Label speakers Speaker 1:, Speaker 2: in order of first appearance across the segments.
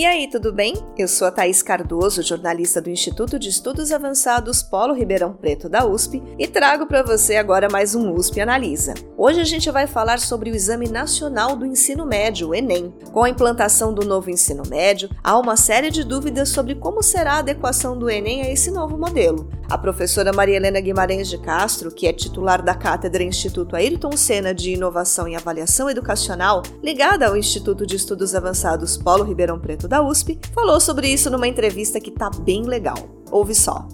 Speaker 1: E aí, tudo bem? Eu sou a Thaís Cardoso, jornalista do Instituto de Estudos Avançados Polo Ribeirão Preto da USP, e trago para você agora mais um USP Analisa. Hoje a gente vai falar sobre o Exame Nacional do Ensino Médio, o Enem. Com a implantação do novo ensino médio, há uma série de dúvidas sobre como será a adequação do Enem a esse novo modelo. A professora Maria Helena Guimarães de Castro, que é titular da Cátedra Instituto Ayrton Senna de Inovação e Avaliação Educacional, ligada ao Instituto de Estudos Avançados Polo Ribeirão Preto da USP, falou sobre isso numa entrevista que tá bem legal. Ouve só.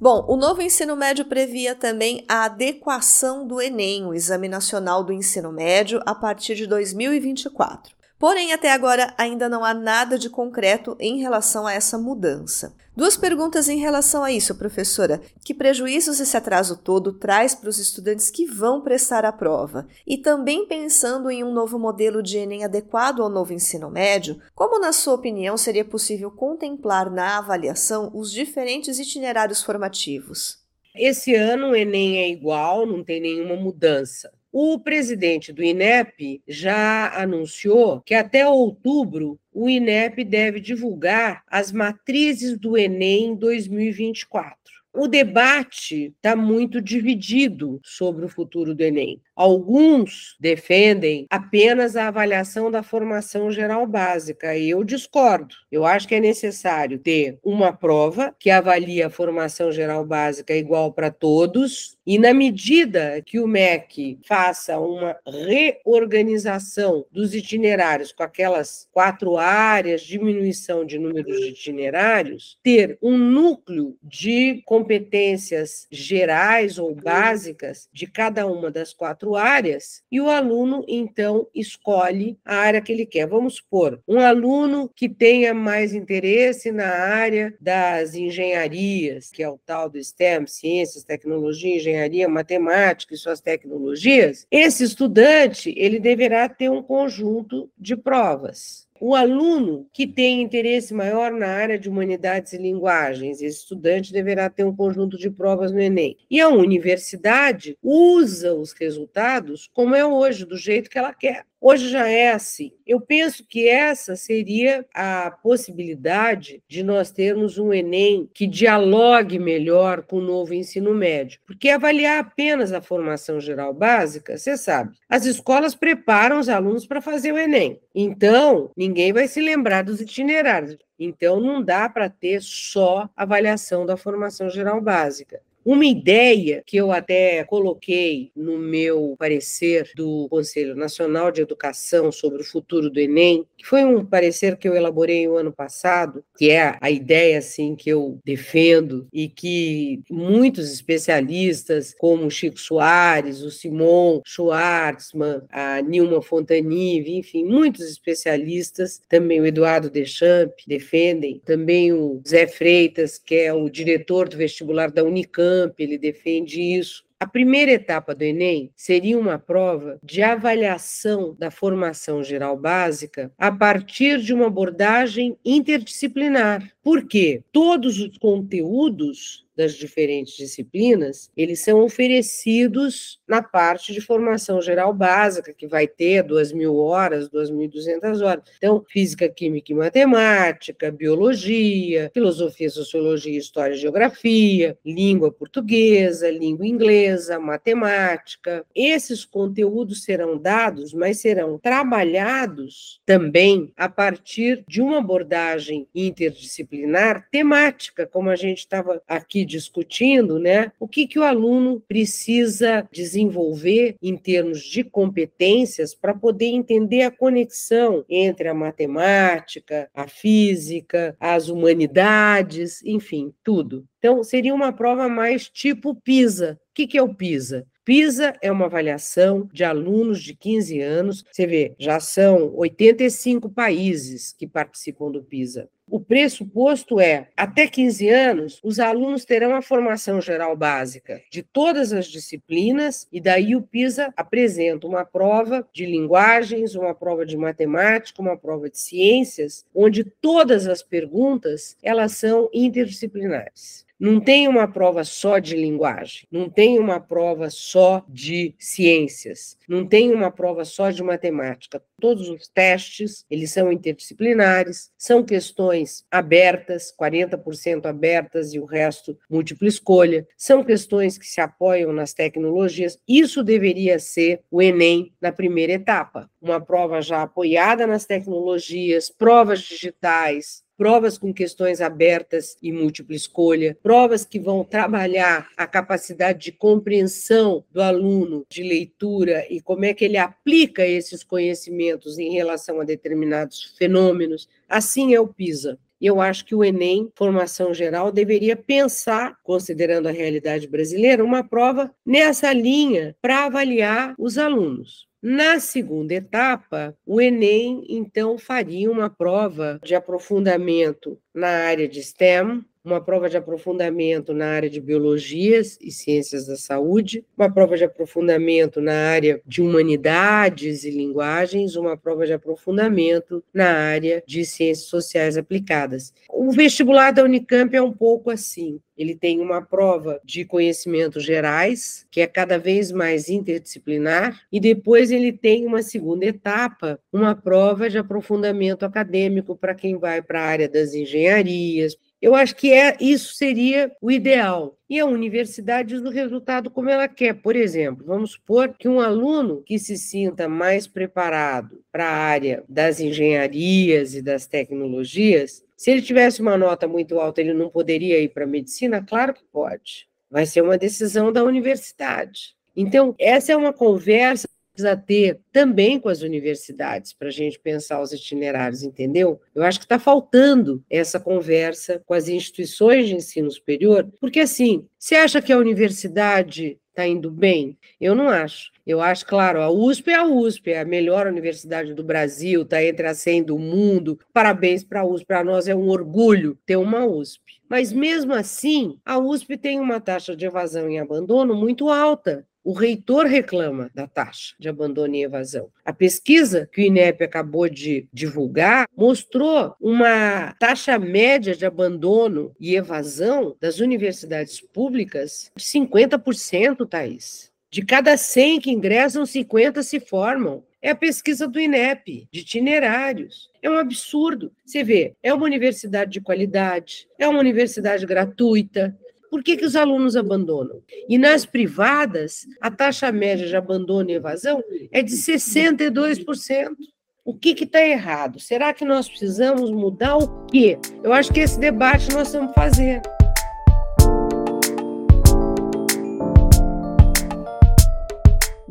Speaker 1: Bom, o novo ensino médio previa também a adequação do Enem, o Exame Nacional do Ensino Médio, a partir de 2024. Porém, até agora ainda não há nada de concreto em relação a essa mudança. Duas perguntas em relação a isso, professora. Que prejuízos esse atraso todo traz para os estudantes que vão prestar a prova? E também pensando em um novo modelo de Enem adequado ao novo ensino médio, como, na sua opinião, seria possível contemplar na avaliação os diferentes itinerários formativos?
Speaker 2: Esse ano o Enem é igual, não tem nenhuma mudança. O presidente do INEP já anunciou que até outubro o INEP deve divulgar as matrizes do Enem 2024. O debate está muito dividido sobre o futuro do Enem. Alguns defendem apenas a avaliação da formação geral básica, e eu discordo. Eu acho que é necessário ter uma prova que avalie a formação geral básica igual para todos, e na medida que o MEC faça uma reorganização dos itinerários com aquelas quatro áreas, diminuição de números de itinerários, ter um núcleo de competências gerais ou básicas de cada uma das quatro quatro áreas e o aluno, então, escolhe a área que ele quer. Vamos supor, um aluno que tenha mais interesse na área das engenharias, que é o tal do STEM, ciências, tecnologia, engenharia, matemática e suas tecnologias, esse estudante, ele deverá ter um conjunto de provas. O aluno que tem interesse maior na área de humanidades e linguagens, esse estudante deverá ter um conjunto de provas no Enem. E a universidade usa os resultados como é hoje, do jeito que ela quer. Hoje já é assim. Eu penso que essa seria a possibilidade de nós termos um Enem que dialogue melhor com o novo ensino médio. Porque avaliar apenas a formação geral básica, você sabe, as escolas preparam os alunos para fazer o Enem. Então, ninguém vai se lembrar dos itinerários. Então, não dá para ter só avaliação da formação geral básica. Uma ideia que eu até coloquei no meu parecer do Conselho Nacional de Educação sobre o futuro do Enem, que foi um parecer que eu elaborei o ano passado, que é a ideia assim que eu defendo e que muitos especialistas, como Chico Soares, o Simon Schwartzman, a Nilma Fontanive, enfim, muitos especialistas, também o Eduardo Deschamps defendem, também o Zé Freitas, que é o diretor do vestibular da Unicamp, ele defende isso. A primeira etapa do Enem seria uma prova de avaliação da formação geral básica a partir de uma abordagem interdisciplinar. Por quê? Todos os conteúdos das diferentes disciplinas, eles são oferecidos na parte de formação geral básica, que vai ter 2 mil horas, 2.200 horas. Então, física, química e matemática, biologia, filosofia, sociologia, história e geografia, língua portuguesa, língua inglesa, matemática. Esses conteúdos serão dados, mas serão trabalhados também a partir de uma abordagem interdisciplinar temática, como a gente estava aqui discutindo, né, o que, que o aluno precisa desenvolver em termos de competências para poder entender a conexão entre a matemática, a física, as humanidades, enfim, tudo. Então, seria uma prova mais tipo PISA. O que, que é o PISA? PISA é uma avaliação de alunos de 15 anos. Você vê, já são 85 países que participam do PISA. O pressuposto é, até 15 anos, os alunos terão a formação geral básica de todas as disciplinas, e daí o PISA apresenta uma prova de linguagens, uma prova de matemática, uma prova de ciências, onde todas as perguntas elas são interdisciplinares. Não tem uma prova só de linguagem, não tem uma prova só de ciências, não tem uma prova só de matemática. Todos os testes, eles são interdisciplinares, são questões abertas, 40% abertas e o resto múltipla escolha. São questões que se apoiam nas tecnologias. Isso deveria ser o ENEM na primeira etapa. Uma prova já apoiada nas tecnologias, provas digitais, provas com questões abertas e múltipla escolha, provas que vão trabalhar a capacidade de compreensão do aluno de leitura e como é que ele aplica esses conhecimentos em relação a determinados fenômenos. Assim é o PISA. Eu acho que o Enem, formação geral, deveria pensar, considerando a realidade brasileira, uma prova nessa linha para avaliar os alunos. Na segunda etapa, o Enem, então, faria uma prova de aprofundamento na área de STEM, uma prova de aprofundamento na área de biologias e ciências da saúde, uma prova de aprofundamento na área de humanidades e linguagens, uma prova de aprofundamento na área de ciências sociais aplicadas. O vestibular da Unicamp é um pouco assim. Ele tem uma prova de conhecimentos gerais, que é cada vez mais interdisciplinar, e depois ele tem uma segunda etapa, uma prova de aprofundamento acadêmico para quem vai para a área das engenharias, eu acho que é isso seria o ideal. E a universidade diz o resultado como ela quer. Por exemplo, vamos supor que um aluno que se sinta mais preparado para a área das engenharias e das tecnologias, se ele tivesse uma nota muito alta, ele não poderia ir para a medicina? Claro que pode. Vai ser uma decisão da universidade. Então, essa é uma conversa precisa ter também com as universidades para a gente pensar os itinerários, entendeu? Eu acho que está faltando essa conversa com as instituições de ensino superior, porque assim, você acha que a universidade está indo bem? Eu não acho. Eu acho, claro, a USP é a USP, é a melhor universidade do Brasil, está entre as 100 do mundo. Parabéns para a USP, para nós é um orgulho ter uma USP. Mas mesmo assim, a USP tem uma taxa de evasão e abandono muito alta. O reitor reclama da taxa de abandono e evasão. A pesquisa que o INEP acabou de divulgar mostrou uma taxa média de abandono e evasão das universidades públicas de 50%, Thaís. De cada 100 que ingressam, 50 se formam. É a pesquisa do INEP, de itinerários. É um absurdo. Você vê, é uma universidade de qualidade, é uma universidade gratuita, por que, que os alunos abandonam? E nas privadas, a taxa média de abandono e evasão é de 62%. O que está errado? Será que nós precisamos mudar o quê? Eu acho que esse debate nós que fazer.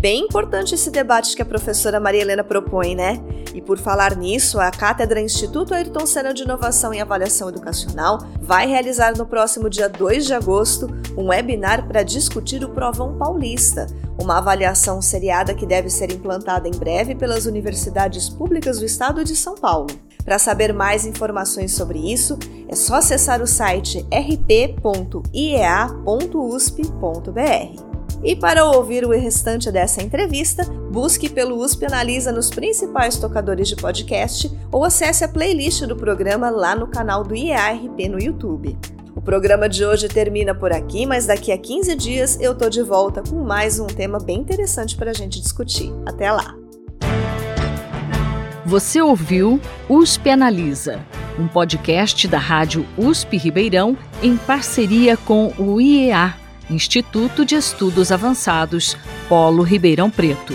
Speaker 1: Bem importante esse debate que a professora Maria Helena propõe, né? E por falar nisso, a Cátedra Instituto Ayrton Senna de Inovação e Avaliação Educacional vai realizar no próximo dia 2 de agosto um webinar para discutir o Provão Paulista, uma avaliação seriada que deve ser implantada em breve pelas universidades públicas do estado de São Paulo. Para saber mais informações sobre isso, é só acessar o site rp.iea.usp.br. E para ouvir o restante dessa entrevista, busque pelo USP Analisa nos principais tocadores de podcast ou acesse a playlist do programa lá no canal do IARP no YouTube. O programa de hoje termina por aqui, mas daqui a 15 dias eu tô de volta com mais um tema bem interessante para a gente discutir. Até lá!
Speaker 3: Você ouviu USP Analisa, um podcast da Rádio USP Ribeirão em parceria com o IEA Instituto de Estudos Avançados, Polo Ribeirão Preto.